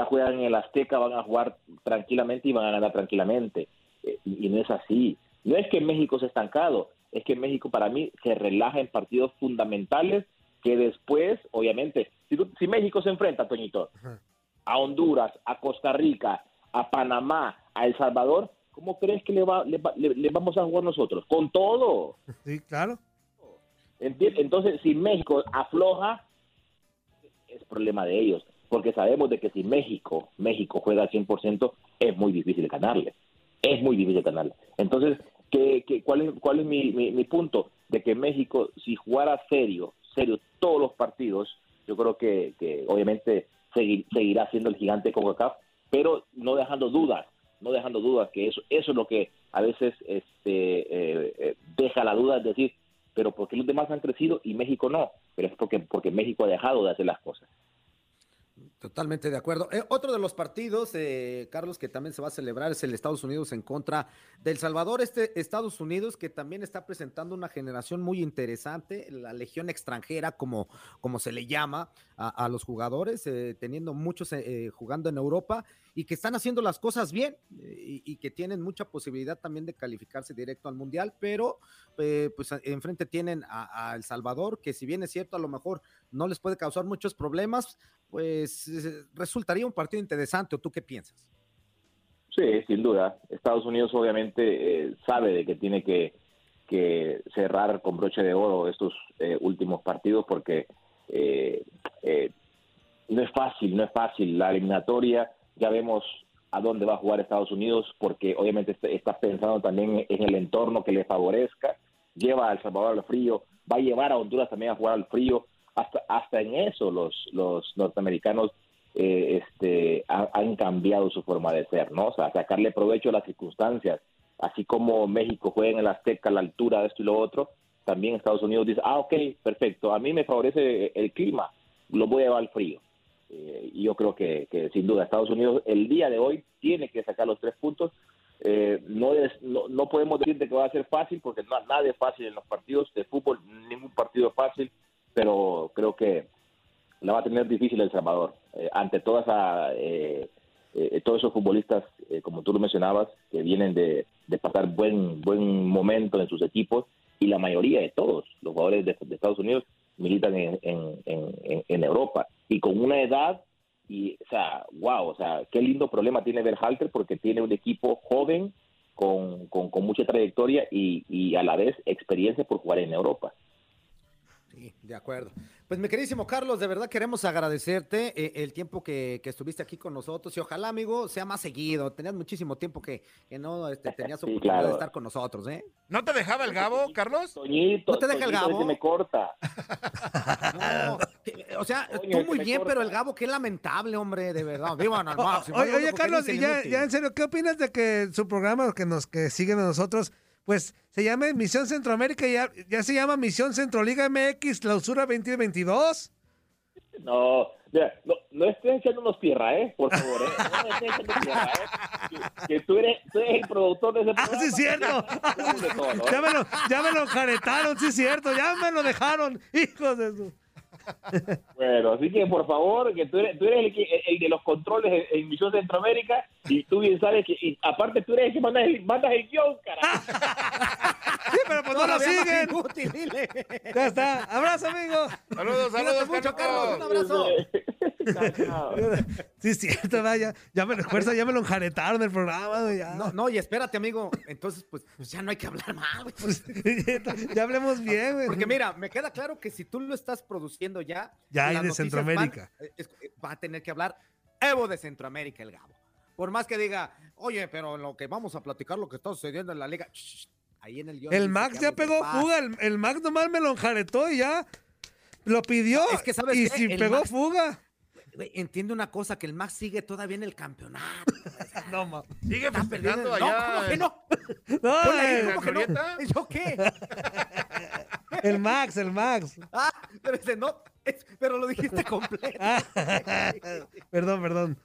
juegan en el Azteca, van a jugar tranquilamente y van a ganar tranquilamente. Eh, y, y no es así. No es que México se ha estancado, es que México para mí se relaja en partidos fundamentales que después, obviamente, si, tú- si México se enfrenta, Toñito, a Honduras, a Costa Rica, a Panamá, a El Salvador, ¿cómo crees que le, va, le, le- le vamos a jugar nosotros? Con todo. Sí, claro. Entonces, si México afloja, es problema de ellos, porque sabemos de que si México, México juega al 100%, es muy difícil ganarle. Es muy difícil ganarle. Entonces, ¿qué, qué- cuál es, cuál es mi, mi- mi punto? De que México, si jugara serio, serio todos los partidos, yo creo que, que obviamente segui- seguirá siendo el gigante con CACAF, pero no dejando dudas, no dejando dudas, que eso, eso es lo que a veces este, eh, eh, deja la duda, es decir, pero ¿por qué los demás han crecido y México no? Pero es porque, porque México ha dejado de hacer las cosas. Totalmente de acuerdo. Eh, otro de los partidos, eh, Carlos, que también se va a celebrar es el Estados Unidos en contra del Salvador. Este Estados Unidos que también está presentando una generación muy interesante, la legión extranjera, como, como se le llama a, los jugadores, eh, teniendo muchos eh, eh, jugando en Europa y que están haciendo las cosas bien y, que tienen mucha posibilidad también de calificarse directo al Mundial, pero pues enfrente tienen a El Salvador, que si bien es cierto, a lo mejor no les puede causar muchos problemas, pues eh, resultaría un partido interesante, ¿o tú qué piensas? Sí, sin duda. Estados Unidos obviamente eh, sabe de que tiene que, cerrar con broche de oro estos eh, últimos partidos porque eh, no es fácil, no es fácil. La eliminatoria, ya vemos a dónde va a jugar Estados Unidos porque obviamente está pensando también en el entorno que le favorezca. Lleva a El Salvador al frío, va a llevar a Honduras también a jugar al frío. Hasta, hasta en eso los, los norteamericanos eh, este, ha- han cambiado su forma de ser, ¿no? O sea, sacarle provecho a las circunstancias. Así como México juega en el Azteca a la altura de esto y lo otro, también Estados Unidos dice, ah, ok, perfecto, a mí me favorece el clima, lo voy a llevar al frío. Eh, yo creo que, sin duda Estados Unidos el día de hoy tiene que sacar los tres puntos. Eh, no, no, no podemos decirte que va a ser fácil porque no, nada es fácil en los partidos de fútbol, ningún partido es fácil, pero creo que la va a tener difícil El Salvador. Eh, ante toda esa, eh, eh, todos esos futbolistas, eh, como tú lo mencionabas, que vienen de, pasar buen, buen momento en sus equipos, y la mayoría de todos los jugadores de, Estados Unidos militan en, en, en, en Europa. Y con una edad, y, o sea, wow, o sea, qué lindo problema tiene Berhalter porque tiene un equipo joven con, con, con mucha trayectoria y, y a la vez experiencia por jugar en Europa. Sí, de acuerdo. Pues mi queridísimo Carlos, de verdad queremos agradecerte eh, el tiempo que, que estuviste aquí con nosotros y ojalá, amigo, sea más seguido. Tenías muchísimo tiempo que, que no este, (laughs) tenías Sí, oportunidad claro. de estar con nosotros, ¿eh? ¿No te dejaba el Gabo, Carlos? Toñito, ¿No te deja el Gabo? ese me corta. (laughs) No, que- o sea, tú muy bien, corta. pero el Gabo, qué lamentable, hombre, de verdad. Vivan al (laughs) máximo. oye, oye, Carlos, y ya, ya en serio, ¿qué opinas de que su programa que nos que siguen a nosotros, pues se llame Misión Centroamérica y ya, ya se llama Misión Centroliga MX Clausura 2022? No, mira, no, no estés echándonos tierra, ¿eh? Por favor, ¿eh? No estés echando tierra, ¿eh? Que, que tú, eres, tú eres el productor de ese Ah, programa. sí, es cierto. ¿eh? Ya me lo, ya me lo enjaretaron, sí, es cierto. Ya me lo dejaron, hijos de su. Bueno, así que por favor, que tú eres, tú eres el, que- el de los controles en, en Misión Centroamérica y tú bien sabes que, y aparte tú eres el que mandas el, mandas el guion, carajo. (laughs) Sí, pero pues no lo más siguen. dile. Ya está. Abrazo, amigo. Saludos, Cuídate saludos, mucho, Carlos. Carlos. Un abrazo. Sí, es cierto, vaya. Ya me lo fuerza, ya me lo enjaretaron el programa. Ya. No, no, y espérate, amigo. Entonces, pues, pues ya no hay que hablar güey. Pues, (laughs) ya hablemos bien, güey. Porque mira, me queda claro que si tú lo estás produciendo ya. Ya hay de Centroamérica. van- es- va a tener que hablar Evo de Centroamérica, el Gabo. Por más que diga, oye, pero en lo que vamos a platicar lo que está sucediendo en la liga. shh, ahí en el guion El Max ya pegó fuga. El, el Max nomás me lo enjaretó y ya lo pidió. Es que, ¿sabes y si pegó Max- fuga. Güey, entiende una cosa, que el Max sigue todavía en el campeonato. (laughs) no, ma. Sigue festejando allá. No, ¿cómo que no? (laughs) No, ¿cómo que no? ¿Yo qué? (laughs) el Max, el Max. Ah, pero ese no, es- pero lo dijiste completo. Ah, perdón, perdón.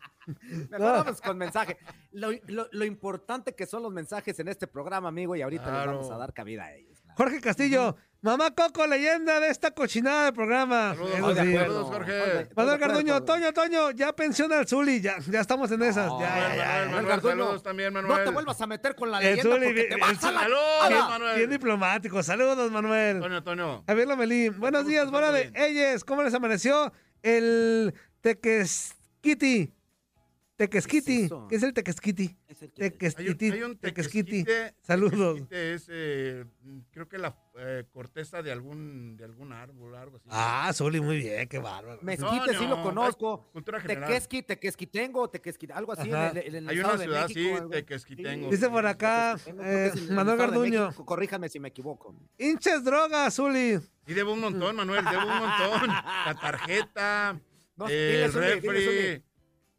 Mejor No. con mensaje. Lo, lo- lo importante que son los mensajes en este programa, amigo, y ahorita les vamos Claro. a dar cabida a ellos. Jorge Castillo, mamá Coco, leyenda de esta cochinada del programa. Saludos, de acuerdo, Saludos, Jorge. De Manuel Jorge. Toño, Toño, ya pensiona al Zuli, ya, ya estamos en esas. No, ya, ya, ya, Manuel, saludos también, No Manuel. te vuelvas a meter con la El leyenda Zuli, porque te el vas a la... Saludos, Manuel. Bien diplomático. Saludos, Manuel. Toño, Toño. Javier Lomelí. Buenos días, buena de ellos. ¿Cómo les amaneció el tequesquiti? Tequesquiti. ¿Qué es eso? ¿Qué es el tequesquiti? Es el que- Hay un, Tequesquiti. hay un Tequesquiti. tequesquite. Saludos. Tequesquite es, eh, creo que la eh, corteza de algún, de algún árbol, algo así. Ah, Zuli, muy bien, qué bárbaro. Mezquite sí lo conozco. es cultura general. Tequesqui, tequesquitengo, tequesqui, algo así. en Ajá. el- en el Hay una de ciudad, México, sí. Tequesquitengo. Dice por acá eh, Manuel Garduño. México. Corríjame si me equivoco. Hinches drogas, Zuli. Y debo un montón, Manuel, debo un montón. La tarjeta, No, el refri.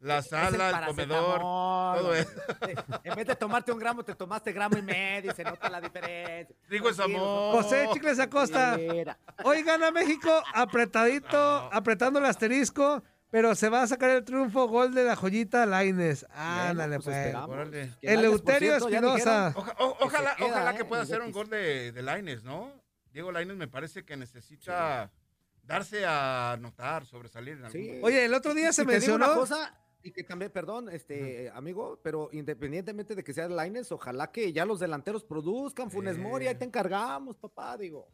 La el sala, el comedor, todo eso. En vez de tomarte un gramo, te tomaste gramo y medio y se nota la diferencia. Rico es amor. José Chicles Acosta. Mira. Hoy gana México apretadito, apretando el asterisco, pero se va a sacar el triunfo gol de la joyita Laines. Ándale, pues pues. Que Eleuterio Espinosa. Oja- ojalá, queda, ojalá ¿eh? que pueda hacer un gol de, de Laines, ¿no? Diego Laines me parece que necesita darse a notar, sobresalir en algún Sí. momento. Oye, el otro día se te digo una mencionó. cosa, y que también, perdón, este amigo, pero independientemente de que sea Laines, ojalá que ya los delanteros produzcan, Funes Mori, ahí te encargamos, papá, digo.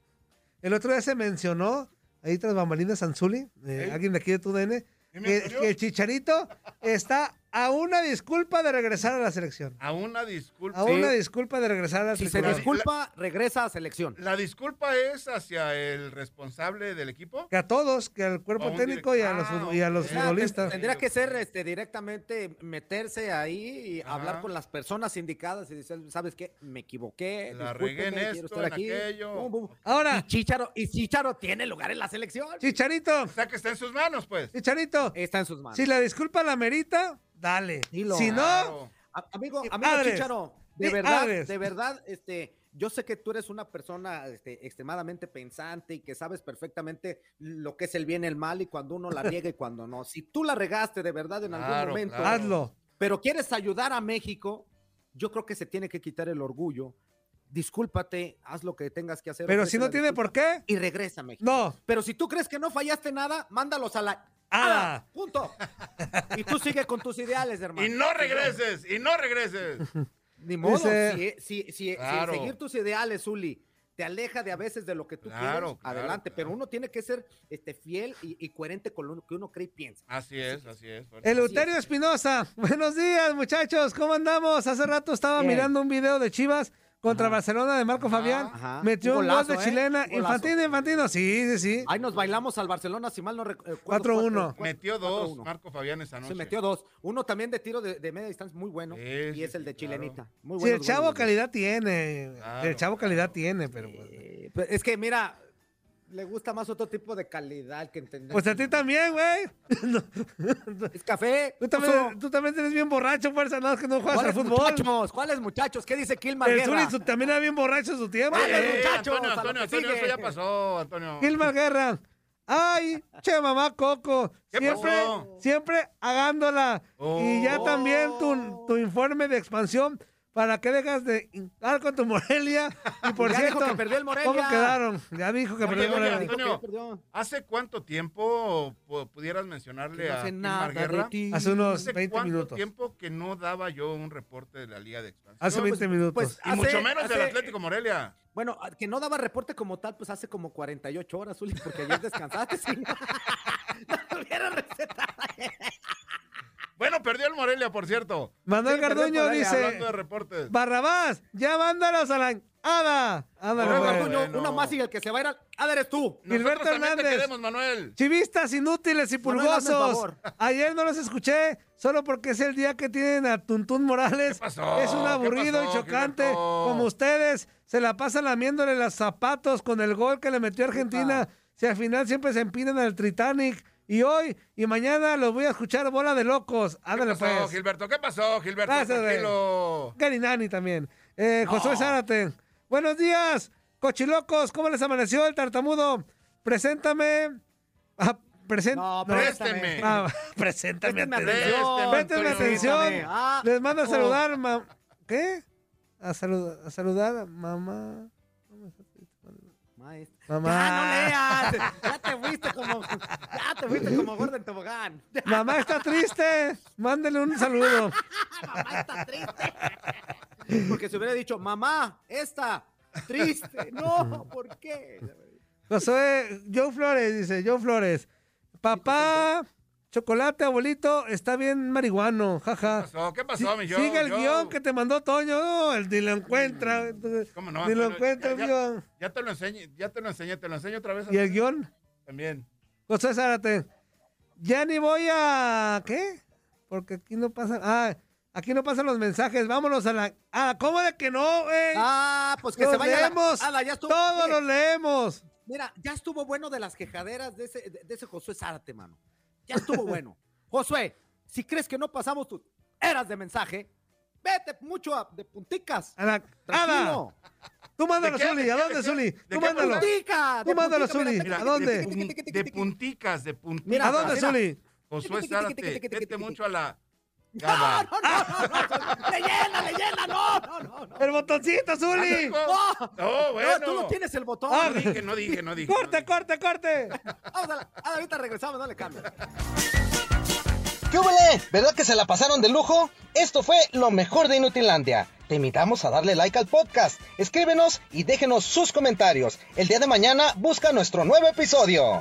El otro día se mencionó, ahí tras bambalinas Anzuli, eh, ¿Eh? alguien de aquí de TUDN, ¿Y me que, que el Chicharito está a una disculpa de regresar a la selección. A una disculpa. A una disculpa de regresar a la Si se selección. disculpa, regresa a selección. ¿La disculpa es hacia el responsable del equipo? Que a todos, que al cuerpo técnico y a los, Ah, y a los futbolistas. Tendría que ser este, directamente meterse ahí y Ajá. hablar con las personas indicadas y decir, ¿sabes qué? Me equivoqué. La regué en esto, estar en aquí". aquello. Bum, bum. Ahora, Y Chicharo, y Chicharo tiene lugar en la selección. Chicharito, O sea, que está en sus manos, pues. Chicharito, Está en sus manos. si la disculpa la merita, dale. Dilo. Si no, Amigo, amigo Adres. Chicharo, de verdad, Adres. de verdad, este, yo sé que tú eres una persona este, extremadamente pensante y que sabes perfectamente lo que es el bien y el mal y cuando uno la (laughs) riega y cuando no. Si tú la regaste de verdad en algún momento, claro. hazlo. pero quieres ayudar a México, yo creo que se tiene que quitar el orgullo. Discúlpate, haz lo que tengas que hacer. Pero si no tiene por qué, Y regresa a México. no. Pero si tú crees que no fallaste nada, mándalos a la... Ah. Punto. Y tú sigue con tus ideales, hermano. Y no regreses, y no regreses. Ni modo, Dice- si, si, si, si Claro. seguir tus ideales, Zuli, te aleja de a veces de lo que tú Claro, quieres, claro, adelante. Pero claro. uno tiene que ser este, fiel y, y coherente con lo que uno cree y piensa. Así es, así es. Eleuterio Espinosa, (laughs) buenos días muchachos, ¿cómo andamos? Hace rato estaba Bien. mirando un video de Chivas contra Ajá. Barcelona de Marco Fabián. Ajá. Metió Un gol de ¿eh? chilena. Infantino, Infantino, sí, sí, sí. Ahí nos bailamos al Barcelona, si mal no recuerdo. 4-1. Metió dos Marco Fabián esa noche. Se metió dos. Uno también de tiro de, de media distancia muy bueno. Sí, y sí, es el sí, de claro. chilenita. Muy Sí, bueno. el chavo calidad tiene. Claro, el chavo calidad tiene, pero pues, es que mira, le gusta más otro tipo de calidad que entender. pues a ti también, güey. (laughs) es café. Tú también, tú también eres bien borracho, fuerza, no, es que no juegas al ¿Cuáles fútbol. muchachos? ¿Cuáles muchachos? ¿Qué dice Kilmar El Guerra? Zuli su- también era bien borracho en su tiempo. Eh, muchachos, Antonio, Antonio, eso ya pasó, Antonio. Gilmar Guerra. Ay, che mamá Coco. ¿Qué Siempre, pasó? siempre hagándola. Y ya Oh. también tu, tu informe de expansión para que dejas de hincar con tu Morelia. (laughs) Y por Ya dijo cierto, que perdió el Morelia. ¿cómo quedaron? Ya dijo que Oye, perdió el oye, Morelia. Antonio. ¿hace cuánto tiempo pu- pudieras mencionarle no a hace nada de Guerra? ti. Hace unos ¿Hace 20 cuánto minutos. tiempo que no daba yo un reporte de la Liga de Expansión? Hace 20 minutos. pues, y hace- mucho menos del Atlético Morelia. Bueno, que no daba reporte como tal, pues hace como 48 horas, Zuli, porque ayer descansaste. (laughs) no (laughs) hubiera receta. Bueno, perdió el Morelia, por cierto. Manuel Sí, Garduño dice, Hablando de reportes. Barrabás, ya mándalos a la. Ándale, Manuel pues. Garduño, Bueno. uno más y el que se va a ir al... Ah, eres tú. Gilberto Nosotros también te Hernández. queremos, Manuel. Chivistas inútiles y Manuel, pulgosos. favor. Ayer no los escuché, solo porque es el día que tienen a Tuntún Morales. ¿Qué pasó? Es un ¿Qué aburrido pasó, y chocante. Gilberto? Como ustedes, se la pasan lamiéndole los zapatos con el gol que le metió Argentina. Si al final siempre se empinan al Titanic. Y hoy y mañana los voy a escuchar bola de locos. ¿Qué Ándale pasó, pues. Gilberto? ¿Qué pasó, Gilberto? Gracias. Tranquilo. Garinani también. Eh, Josué Zárate. Buenos días, cochilocos. ¿Cómo les amaneció el tartamudo? Preséntame. Ah, present- No, no. Présteme. Ah, (laughs) preséntame Présteme atención. Antonio. atención. Ah, Les mando a oh. saludar, ma- ¿Qué? A, salud- a saludar a mamá. Ya no leas. Ya te fuiste como, ya te fuiste como gordo en tobogán. Mamá está triste. Mándele un saludo. (laughs) Mamá está triste. Porque se hubiera dicho, mamá, esta, triste. No, ¿por qué? Josué, Joe Flores, dice, Joe Flores. Papá, chocolate, abuelito, está bien marihuano, jaja. ¿Qué pasó? ¿Qué pasó, mi yo? Sigue el yo? guion que te mandó Toño, no, el ni lo encuentra. ¿Cómo no? Ni lo encuentra el Ya- guion. Ya te lo enseñé, ya te lo enseñé, te lo enseño otra vez. ¿Y el guion? También. José Zárate. Ya ni voy a. ¿Qué? Porque aquí no pasa. Ah, aquí no pasan los mensajes. Vámonos a la. Ah, ¿cómo de que no, güey? Ah, pues que los se vaya. la- leemos. Ala, ya estuvo. Todos los leemos. Mira, ya estuvo bueno de las quejaderas de ese, de, de ese Josué Zárate, mano. Ya estuvo bueno. (laughs) Josué, si crees que no pasamos tus eras de mensaje, vete mucho a- de punticas. A la. Ada, Tranquilo. tú mándalo, ¿De qué? Zuli. ¿De ¿A dónde. Zuli? ¿De Tú mándalo. Puntica, Tú mándalo, puntica, Zuli. mira, ¿A dónde? De, de punticas, de punticas. Mira, ¿A dónde, mira. Zuli? Josué Zárate, vete mucho a la... No, no, no, no, no, leyenda, leyenda, no, no, no, no. El botoncito, Zuli. No, No, bueno. no, tú no tienes el botón. Ah, No dije, no dije, no dije. Corte, corte, corte. Vamos a la, a la- ahorita regresamos, no le cambies. ¿Qué huele? ¿Verdad que se la pasaron de lujo? Esto fue lo mejor de Inutilandia. Te invitamos a darle like al podcast, escríbenos y déjenos sus comentarios. El día de mañana busca nuestro nuevo episodio.